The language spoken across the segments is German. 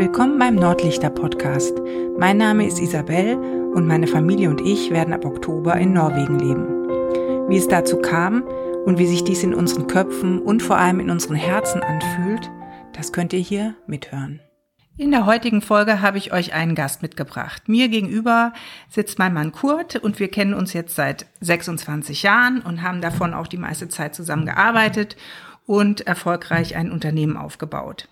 Willkommen beim Nordlichter Podcast. Mein Name ist Isabel und meine Familie und ich werden ab Oktober in Norwegen leben. Wie es dazu kam und wie sich dies in unseren Köpfen und vor allem in unseren Herzen anfühlt, das könnt ihr hier mithören. In der heutigen Folge habe ich euch einen Gast mitgebracht. Mir gegenüber sitzt mein Mann Kurt und wir kennen uns jetzt seit 26 Jahren und haben davon auch die meiste Zeit zusammengearbeitet und erfolgreich ein Unternehmen aufgebaut.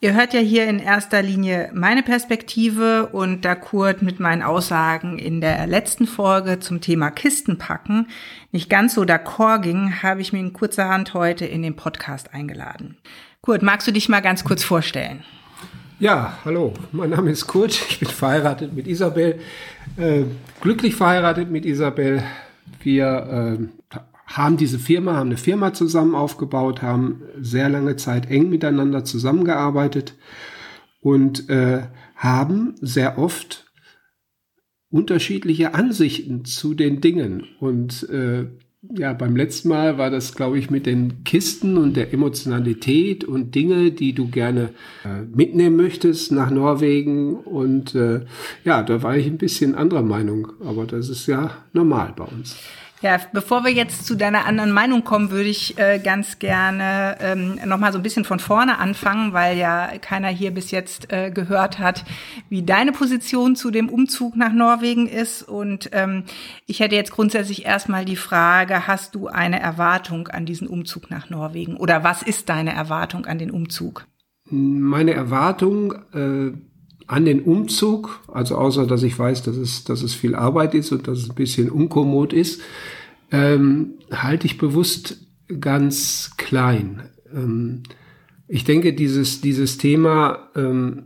Ihr hört ja hier in erster Linie meine Perspektive und da Kurt mit meinen Aussagen in der letzten Folge zum Thema Kistenpacken nicht ganz so d'accord ging, habe ich mir in kurzer Hand heute in den Podcast eingeladen. Kurt, magst du dich mal ganz kurz vorstellen? Ja, hallo, mein Name ist Kurt, ich bin verheiratet mit Isabel, äh, glücklich verheiratet mit Isabel. Wir äh, haben diese Firma, haben eine Firma zusammen aufgebaut, haben sehr lange Zeit eng miteinander zusammengearbeitet und äh, haben sehr oft unterschiedliche Ansichten zu den Dingen. Und äh, ja, beim letzten Mal war das, glaube ich, mit den Kisten und der Emotionalität und Dinge, die du gerne äh, mitnehmen möchtest nach Norwegen. Und äh, ja, da war ich ein bisschen anderer Meinung, aber das ist ja normal bei uns. Ja, bevor wir jetzt zu deiner anderen Meinung kommen, würde ich äh, ganz gerne ähm, nochmal so ein bisschen von vorne anfangen, weil ja keiner hier bis jetzt äh, gehört hat, wie deine Position zu dem Umzug nach Norwegen ist. Und ähm, ich hätte jetzt grundsätzlich erstmal die Frage, hast du eine Erwartung an diesen Umzug nach Norwegen? Oder was ist deine Erwartung an den Umzug? Meine Erwartung äh an den Umzug, also außer dass ich weiß, dass es, dass es viel Arbeit ist und dass es ein bisschen unkommod ist, ähm, halte ich bewusst ganz klein. Ähm, ich denke, dieses, dieses Thema, ähm,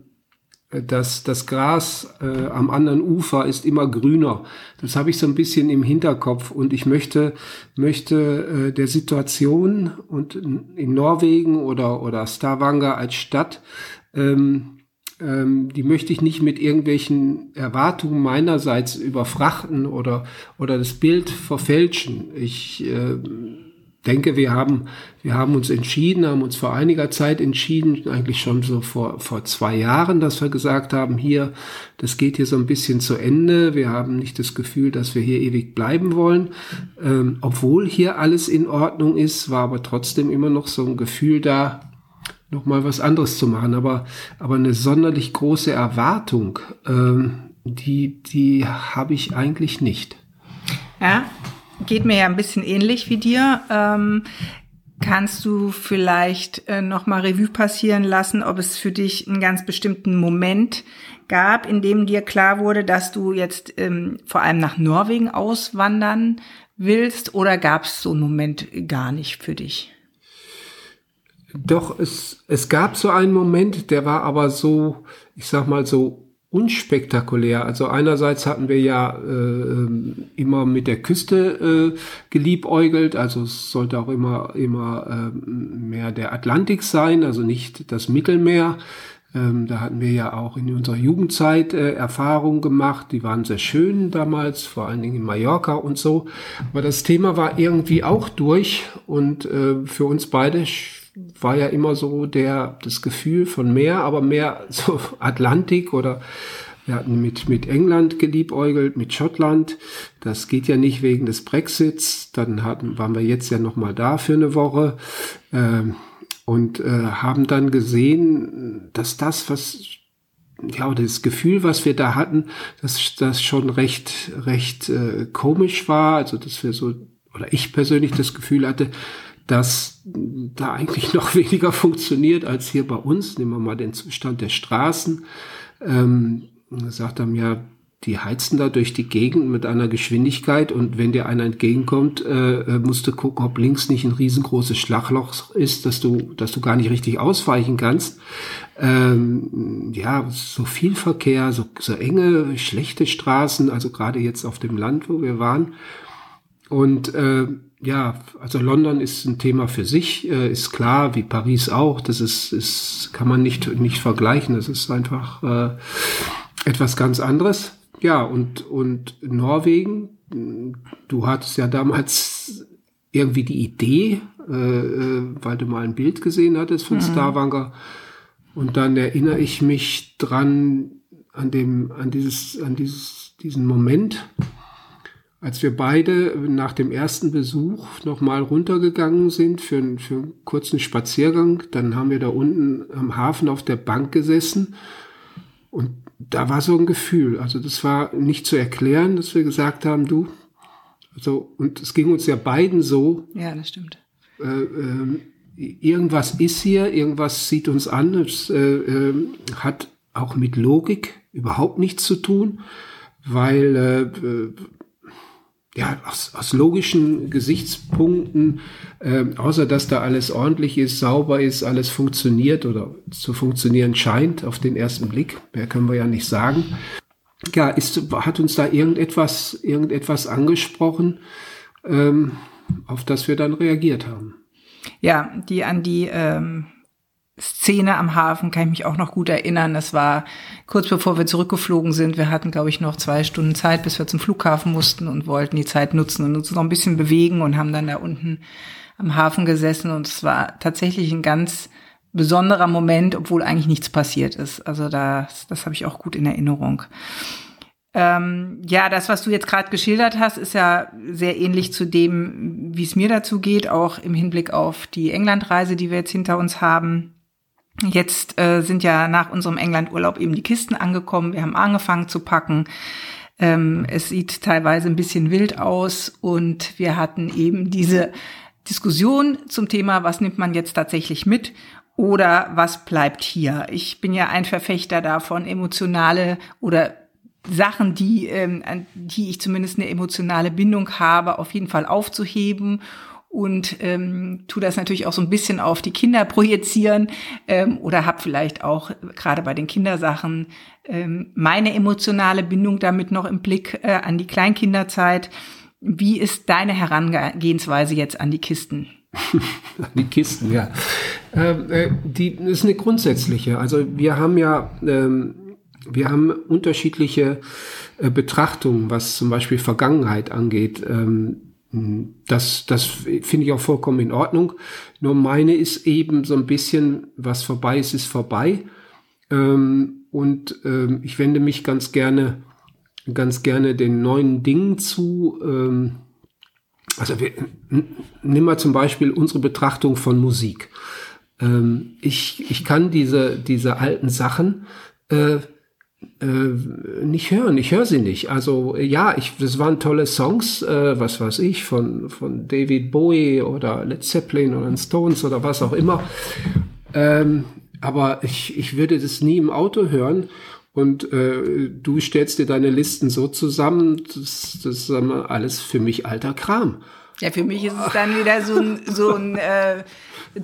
dass das Gras äh, am anderen Ufer ist immer grüner. Das habe ich so ein bisschen im Hinterkopf und ich möchte möchte äh, der Situation und in Norwegen oder oder Stavanger als Stadt ähm, ähm, die möchte ich nicht mit irgendwelchen Erwartungen meinerseits überfrachten oder, oder das Bild verfälschen. Ich äh, denke, wir haben, wir haben uns entschieden, haben uns vor einiger Zeit entschieden, eigentlich schon so vor, vor zwei Jahren, dass wir gesagt haben, hier, das geht hier so ein bisschen zu Ende. Wir haben nicht das Gefühl, dass wir hier ewig bleiben wollen. Ähm, obwohl hier alles in Ordnung ist, war aber trotzdem immer noch so ein Gefühl da, noch mal was anderes zu machen. Aber, aber eine sonderlich große Erwartung, ähm, die, die habe ich eigentlich nicht. Ja, geht mir ja ein bisschen ähnlich wie dir. Ähm, kannst du vielleicht äh, noch mal Revue passieren lassen, ob es für dich einen ganz bestimmten Moment gab, in dem dir klar wurde, dass du jetzt ähm, vor allem nach Norwegen auswandern willst, oder gab es so einen Moment gar nicht für dich? Doch, es, es gab so einen Moment, der war aber so, ich sag mal so unspektakulär. Also einerseits hatten wir ja äh, immer mit der Küste äh, geliebäugelt, also es sollte auch immer immer äh, mehr der Atlantik sein, also nicht das Mittelmeer. Ähm, da hatten wir ja auch in unserer Jugendzeit äh, Erfahrungen gemacht, die waren sehr schön damals, vor allen Dingen in Mallorca und so. Aber das Thema war irgendwie auch durch und äh, für uns beide war ja immer so der, das Gefühl von Meer, aber mehr so Atlantik oder wir hatten mit, mit England geliebäugelt, mit Schottland. Das geht ja nicht wegen des Brexits. Dann hatten, waren wir jetzt ja noch mal da für eine Woche ähm, und äh, haben dann gesehen, dass das, was ja, das Gefühl, was wir da hatten, dass das schon recht, recht äh, komisch war. Also, dass wir so, oder ich persönlich das Gefühl hatte, dass da eigentlich noch weniger funktioniert als hier bei uns. Nehmen wir mal den Zustand der Straßen. Ähm, sagt er mir, die heizen da durch die Gegend mit einer Geschwindigkeit und wenn dir einer entgegenkommt, äh, äh, musst du gucken, ob links nicht ein riesengroßes Schlagloch ist, dass du, dass du gar nicht richtig ausweichen kannst. Ähm, ja, so viel Verkehr, so, so enge, schlechte Straßen, also gerade jetzt auf dem Land, wo wir waren. Und äh, ja, also London ist ein Thema für sich, äh, ist klar, wie Paris auch. Das ist, ist kann man nicht nicht vergleichen. Das ist einfach äh, etwas ganz anderes. Ja, und und Norwegen. Du hattest ja damals irgendwie die Idee, äh, äh weil du mal ein Bild gesehen hattest von mhm. Stavanger. Und dann erinnere ich mich dran an dem, an dieses, an dieses, diesen Moment, als wir beide nach dem ersten Besuch nochmal runtergegangen sind für, einen, für einen kurzen Spaziergang, dann haben wir da unten am Hafen auf der Bank gesessen und da war so ein Gefühl, also das war nicht zu erklären, dass wir gesagt haben, du, also, und es ging uns ja beiden so. Ja, das stimmt. Äh, äh, irgendwas ist hier, irgendwas sieht uns an, es äh, äh hat auch mit Logik überhaupt nichts zu tun, weil äh, äh ja, aus, aus logischen Gesichtspunkten, äh, außer dass da alles ordentlich ist, sauber ist, alles funktioniert oder zu funktionieren scheint auf den ersten Blick, mehr können wir ja nicht sagen. Ja, ist, hat uns da irgendetwas, irgendetwas angesprochen, ähm, auf das wir dann reagiert haben. Ja, die an die ähm, Szene am Hafen kann ich mich auch noch gut erinnern. Das war kurz bevor wir zurückgeflogen sind. Wir hatten, glaube ich, noch zwei Stunden Zeit, bis wir zum Flughafen mussten und wollten die Zeit nutzen und uns noch ein bisschen bewegen und haben dann da unten am Hafen gesessen. Und es war tatsächlich ein ganz besonderer Moment, obwohl eigentlich nichts passiert ist. Also das, das habe ich auch gut in Erinnerung. Ähm, ja, das, was du jetzt gerade geschildert hast, ist ja sehr ähnlich zu dem, wie es mir dazu geht, auch im Hinblick auf die Englandreise, die wir jetzt hinter uns haben. Jetzt äh, sind ja nach unserem Englandurlaub eben die Kisten angekommen. Wir haben angefangen zu packen. Ähm, es sieht teilweise ein bisschen wild aus und wir hatten eben diese Diskussion zum Thema, was nimmt man jetzt tatsächlich mit oder was bleibt hier. Ich bin ja ein Verfechter davon, emotionale oder Sachen, die, ähm, an die ich zumindest eine emotionale Bindung habe, auf jeden Fall aufzuheben und ähm, tu das natürlich auch so ein bisschen auf die Kinder projizieren ähm, oder hab vielleicht auch gerade bei den Kindersachen ähm, meine emotionale Bindung damit noch im Blick äh, an die Kleinkinderzeit. Wie ist deine Herangehensweise jetzt an die Kisten? die Kisten, ja. Ähm, äh, die ist eine grundsätzliche. Also wir haben ja ähm, wir haben unterschiedliche äh, Betrachtungen, was zum Beispiel Vergangenheit angeht. Ähm, das, das finde ich auch vollkommen in Ordnung. Nur meine ist eben so ein bisschen, was vorbei ist, ist vorbei. Ähm, und ähm, ich wende mich ganz gerne, ganz gerne den neuen Dingen zu. Ähm, also wir, nimm mal zum Beispiel unsere Betrachtung von Musik. Ähm, ich, ich kann diese, diese alten Sachen äh, äh, nicht hören. Ich höre sie nicht. Also ja, ich, das waren tolle Songs, äh, was weiß ich, von, von David Bowie oder Led Zeppelin oder Stones oder was auch immer. Ähm, aber ich, ich würde das nie im Auto hören. Und äh, du stellst dir deine Listen so zusammen, das, das ist alles für mich alter Kram. Ja, für mich ist es dann wieder so ein, so ein äh,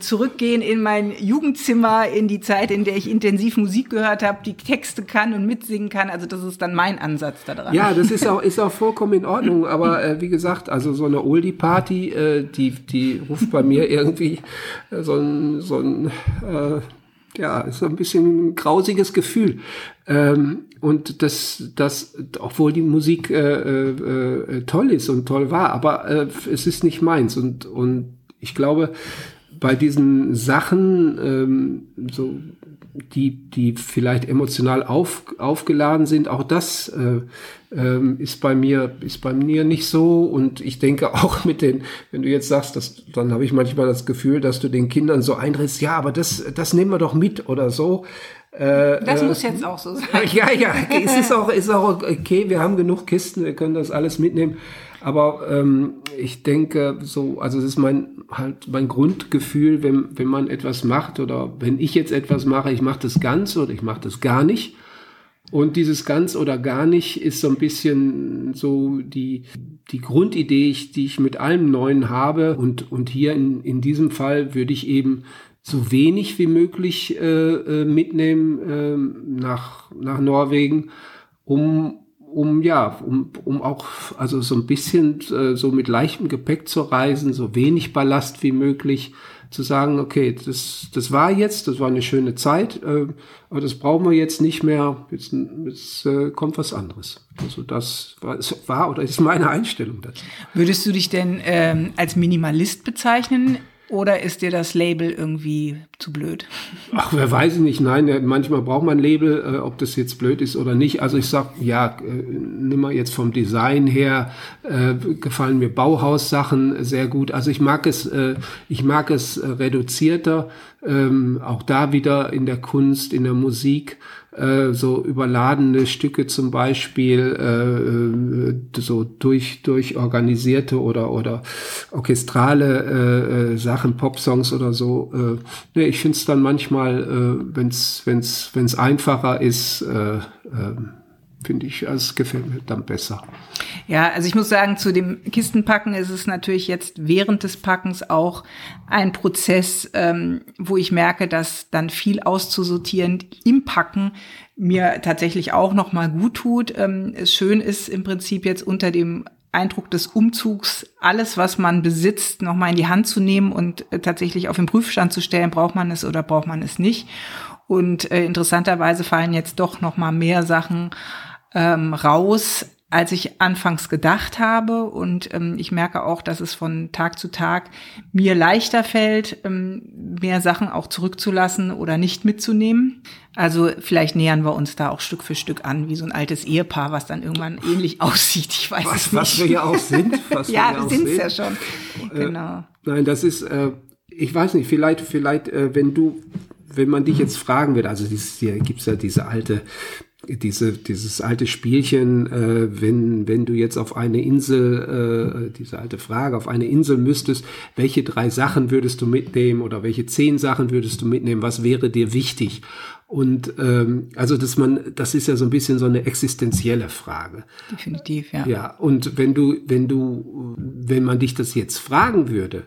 Zurückgehen in mein Jugendzimmer, in die Zeit, in der ich intensiv Musik gehört habe, die Texte kann und mitsingen kann. Also das ist dann mein Ansatz daran. Ja, das ist auch, ist auch vollkommen in Ordnung. Aber äh, wie gesagt, also so eine Oldie-Party, äh, die, die ruft bei mir irgendwie so ein, so ein äh, ja, so ein bisschen ein grausiges Gefühl. Ähm, und das, das, obwohl die Musik äh, äh, äh, toll ist und toll war, aber äh, es ist nicht meins. Und, und ich glaube, bei diesen Sachen, ähm, so die, die vielleicht emotional auf, aufgeladen sind, auch das äh, ähm, ist bei mir ist bei mir nicht so. Und ich denke auch mit den, wenn du jetzt sagst, dass, dann habe ich manchmal das Gefühl, dass du den Kindern so eintrittst, ja, aber das, das nehmen wir doch mit oder so. Äh, das äh, muss jetzt auch so sein. Ja, ja, es ist auch, ist auch okay. Wir haben genug Kisten, wir können das alles mitnehmen. Aber ähm, ich denke, so, also es ist mein halt mein Grundgefühl, wenn, wenn man etwas macht oder wenn ich jetzt etwas mache, ich mache das ganz oder ich mache das gar nicht. Und dieses ganz oder gar nicht ist so ein bisschen so die, die Grundidee, die ich mit allem Neuen habe. Und, und hier in, in diesem Fall würde ich eben so wenig wie möglich äh, äh mitnehmen äh, nach, nach Norwegen, um, um ja, um, um auch also so ein bisschen äh, so mit leichtem Gepäck zu reisen, so wenig Ballast wie möglich, zu sagen, okay, das, das war jetzt, das war eine schöne Zeit, äh, aber das brauchen wir jetzt nicht mehr, jetzt, jetzt äh, kommt was anderes. Also das war, war oder ist meine Einstellung dazu. Würdest du dich denn ähm, als Minimalist bezeichnen oder ist dir das Label irgendwie zu blöd? Ach, wer weiß ich nicht. Nein, manchmal braucht man Label, äh, ob das jetzt blöd ist oder nicht. Also ich sag, ja, äh, nimm mal jetzt vom Design her, äh, gefallen mir Bauhaussachen sehr gut. Also ich mag es, ich mag es reduzierter, ähm, auch da wieder in der Kunst, in der Musik. Äh, so überladene Stücke zum Beispiel, äh, äh, so durch, durch organisierte oder, oder orchestrale äh, äh, Sachen, Popsongs oder so. Äh, nee, ich finde es dann manchmal, äh, wenn es wenn's, wenn's einfacher ist, äh, äh, finde ich, es gefällt mir dann besser. Ja, also ich muss sagen, zu dem Kistenpacken ist es natürlich jetzt während des Packens auch ein Prozess, ähm, wo ich merke, dass dann viel auszusortieren im Packen mir tatsächlich auch noch mal gut tut. Ähm, schön ist im Prinzip jetzt unter dem Eindruck des Umzugs alles, was man besitzt, noch mal in die Hand zu nehmen und äh, tatsächlich auf den Prüfstand zu stellen, braucht man es oder braucht man es nicht. Und äh, interessanterweise fallen jetzt doch noch mal mehr Sachen ähm, raus, als ich anfangs gedacht habe. Und ähm, ich merke auch, dass es von Tag zu Tag mir leichter fällt, ähm, mehr Sachen auch zurückzulassen oder nicht mitzunehmen. Also vielleicht nähern wir uns da auch Stück für Stück an, wie so ein altes Ehepaar, was dann irgendwann ähnlich aussieht. Ich weiß was, es nicht. Was wir ja auch sind. Was ja, wir, wir sind es ja schon. Äh, genau. Nein, das ist, äh, ich weiß nicht, vielleicht, vielleicht, äh, wenn du wenn man dich jetzt fragen würde, also dieses, hier gibt's ja diese alte diese, dieses alte Spielchen, äh, wenn, wenn du jetzt auf eine Insel, äh, diese alte Frage, auf eine Insel müsstest, welche drei Sachen würdest du mitnehmen oder welche zehn Sachen würdest du mitnehmen, was wäre dir wichtig? Und ähm, also dass man, das ist ja so ein bisschen so eine existenzielle Frage. Definitiv, ja. Ja, und wenn du, wenn du, wenn man dich das jetzt fragen würde,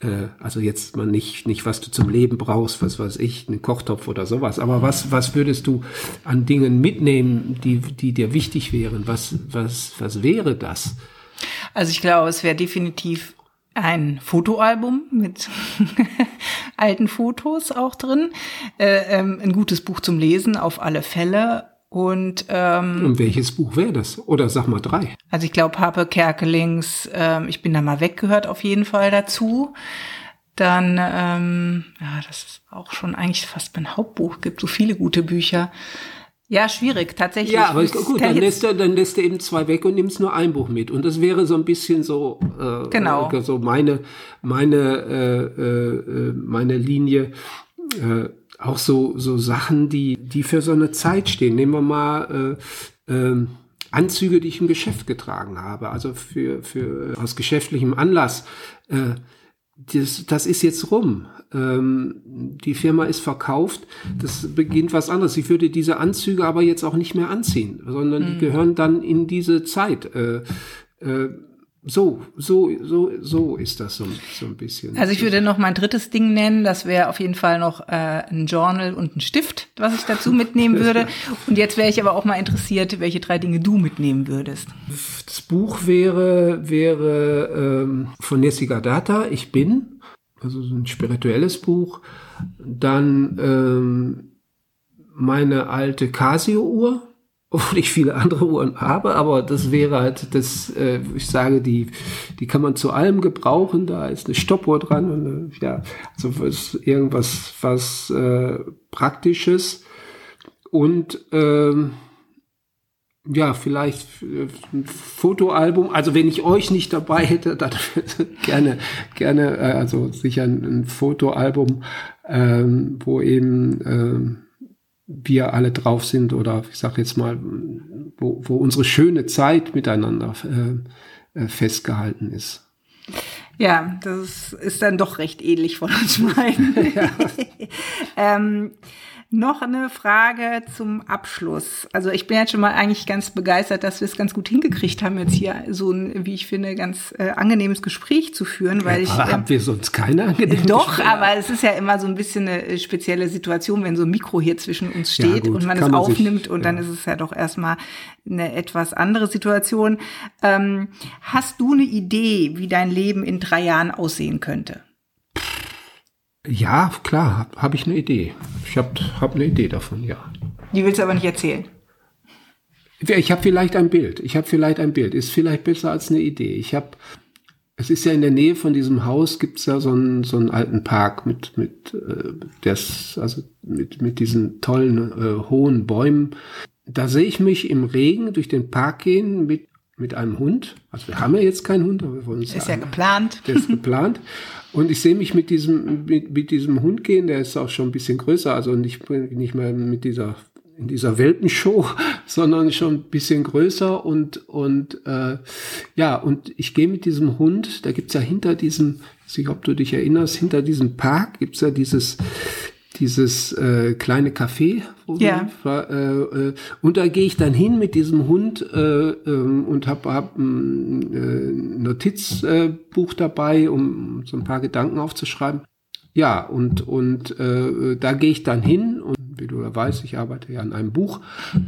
äh, also jetzt mal nicht, nicht, was du zum Leben brauchst, was weiß ich, einen Kochtopf oder sowas, aber was, was würdest du an Dingen mitnehmen, die, die dir wichtig wären? Was, was, was wäre das? Also ich glaube, es wäre definitiv ein Fotoalbum mit alten Fotos auch drin, äh, ähm, ein gutes Buch zum Lesen auf alle Fälle und, ähm, Und welches Buch wäre das? Oder sag mal drei. Also ich glaube, Pape Kerkelings, ähm, ich bin da mal weggehört auf jeden Fall dazu. Dann, ähm, ja, das ist auch schon eigentlich fast mein Hauptbuch. Gibt so viele gute Bücher. Ja, schwierig, tatsächlich. Ja, aber gut, dann lässt, er, dann lässt er eben zwei weg und nimmst nur ein Buch mit. Und das wäre so ein bisschen so, äh, genau. so meine, meine, äh, äh, meine Linie. Äh, auch so, so Sachen, die, die für so eine Zeit stehen. Nehmen wir mal äh, äh, Anzüge, die ich im Geschäft getragen habe, also für, für aus geschäftlichem Anlass. Äh, das, das ist jetzt rum. Ähm, die Firma ist verkauft. Das beginnt was anderes. Ich würde diese Anzüge aber jetzt auch nicht mehr anziehen, sondern mhm. die gehören dann in diese Zeit. Äh, äh, so, so, so, so ist das so, so ein bisschen. Also ich würde noch mein drittes Ding nennen. Das wäre auf jeden Fall noch äh, ein Journal und ein Stift, was ich dazu mitnehmen würde. Und jetzt wäre ich aber auch mal interessiert, welche drei Dinge du mitnehmen würdest. Das Buch wäre, wäre ähm, von Jessica Data, Ich bin, also so ein spirituelles Buch. Dann ähm, meine alte Casio-Uhr obwohl ich viele andere Uhren habe, aber das wäre halt das, äh, ich sage, die, die kann man zu allem gebrauchen. Da ist eine Stoppuhr dran und äh, ja, also was, irgendwas was äh, Praktisches und ähm, ja, vielleicht äh, ein Fotoalbum. Also wenn ich euch nicht dabei hätte, dann gerne, gerne, äh, also sicher ein, ein Fotoalbum, ähm, wo eben ähm, wir alle drauf sind oder ich sage jetzt mal, wo, wo unsere schöne Zeit miteinander äh, äh, festgehalten ist. Ja, das ist dann doch recht ähnlich von uns beiden. Ja. ähm, noch eine Frage zum Abschluss. Also ich bin jetzt schon mal eigentlich ganz begeistert, dass wir es ganz gut hingekriegt haben, jetzt hier so ein, wie ich finde, ganz äh, angenehmes Gespräch zu führen, weil ja, ich. Ähm, haben wir sonst keine angenehmen Doch, Gespräche? aber es ist ja immer so ein bisschen eine spezielle Situation, wenn so ein Mikro hier zwischen uns steht ja, gut, und man es aufnimmt sich, und dann ist es ja doch erstmal eine etwas andere Situation. Ähm, hast du eine Idee, wie dein Leben in drei Jahren aussehen könnte? Ja, klar, habe hab ich eine Idee. Ich habe hab eine Idee davon, ja. Die willst du aber nicht erzählen. Ich habe vielleicht ein Bild. Ich habe vielleicht ein Bild. Ist vielleicht besser als eine Idee. Ich habe es ist ja in der Nähe von diesem Haus gibt es ja so einen, so einen alten Park mit, mit, äh, des, also mit, mit diesen tollen äh, hohen Bäumen. Da sehe ich mich im Regen durch den Park gehen mit, mit einem Hund. Also wir haben ja jetzt keinen Hund, aber wir wollen es Ist ja geplant. Der ist geplant. Und ich sehe mich mit diesem, mit, mit diesem Hund gehen, der ist auch schon ein bisschen größer, also nicht, nicht mehr mit dieser in dieser Weltenshow, sondern schon ein bisschen größer und und äh, ja und ich gehe mit diesem Hund. Da gibt's ja hinter diesem, ich weiß nicht, ob du dich erinnerst, hinter diesem Park gibt's ja dieses dieses äh, kleine Café. Ja. Wir, äh, äh, und da gehe ich dann hin mit diesem Hund äh, ähm, und habe hab ein äh, Notizbuch dabei, um so ein paar Gedanken aufzuschreiben. Ja, und, und äh, da gehe ich dann hin und wie du ja weißt, ich arbeite ja an einem Buch.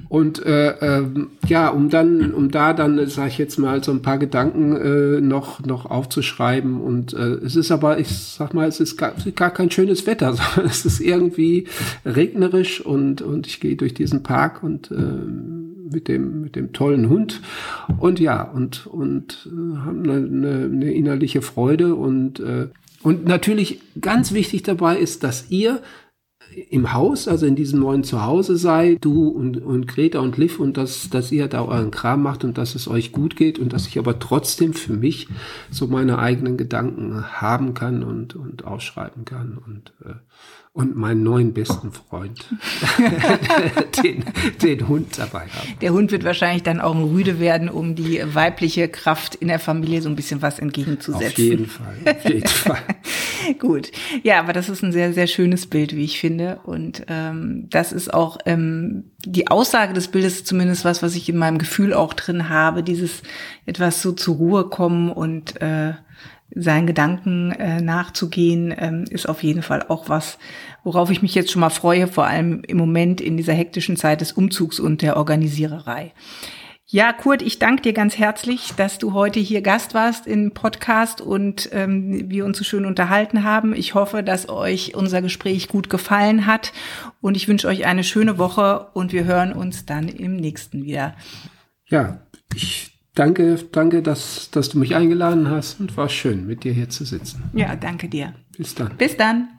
Und äh, äh, ja, um dann, um da dann, sage ich jetzt mal, so ein paar Gedanken äh, noch, noch aufzuschreiben. Und äh, es ist aber, ich sag mal, es ist gar, gar kein schönes Wetter, sondern es ist irgendwie regnerisch und, und ich gehe durch diesen Park und äh, mit dem, mit dem tollen Hund. Und ja, und, und äh, haben eine, eine, eine innerliche Freude und äh, und natürlich ganz wichtig dabei ist, dass ihr im Haus, also in diesem neuen Zuhause sei, du und, und Greta und Liv und dass, dass ihr da euren Kram macht und dass es euch gut geht und dass ich aber trotzdem für mich so meine eigenen Gedanken haben kann und, und ausschreiben kann und äh, und meinen neuen besten Freund, den, den Hund dabei haben. Der Hund wird wahrscheinlich dann auch ein Rüde werden, um die weibliche Kraft in der Familie so ein bisschen was entgegenzusetzen. Auf jeden Fall, auf jeden Fall. Gut, ja, aber das ist ein sehr, sehr schönes Bild, wie ich finde. Und ähm, das ist auch ähm, die Aussage des Bildes, zumindest was, was ich in meinem Gefühl auch drin habe, dieses etwas so zur Ruhe kommen und äh, seinen Gedanken äh, nachzugehen, ähm, ist auf jeden Fall auch was, worauf ich mich jetzt schon mal freue, vor allem im Moment in dieser hektischen Zeit des Umzugs und der Organisiererei. Ja, Kurt, ich danke dir ganz herzlich, dass du heute hier Gast warst im Podcast und ähm, wir uns so schön unterhalten haben. Ich hoffe, dass euch unser Gespräch gut gefallen hat und ich wünsche euch eine schöne Woche und wir hören uns dann im nächsten wieder. Ja, ich danke, danke, dass, dass du mich eingeladen hast und war schön, mit dir hier zu sitzen. Ja, danke dir. Bis dann. Bis dann.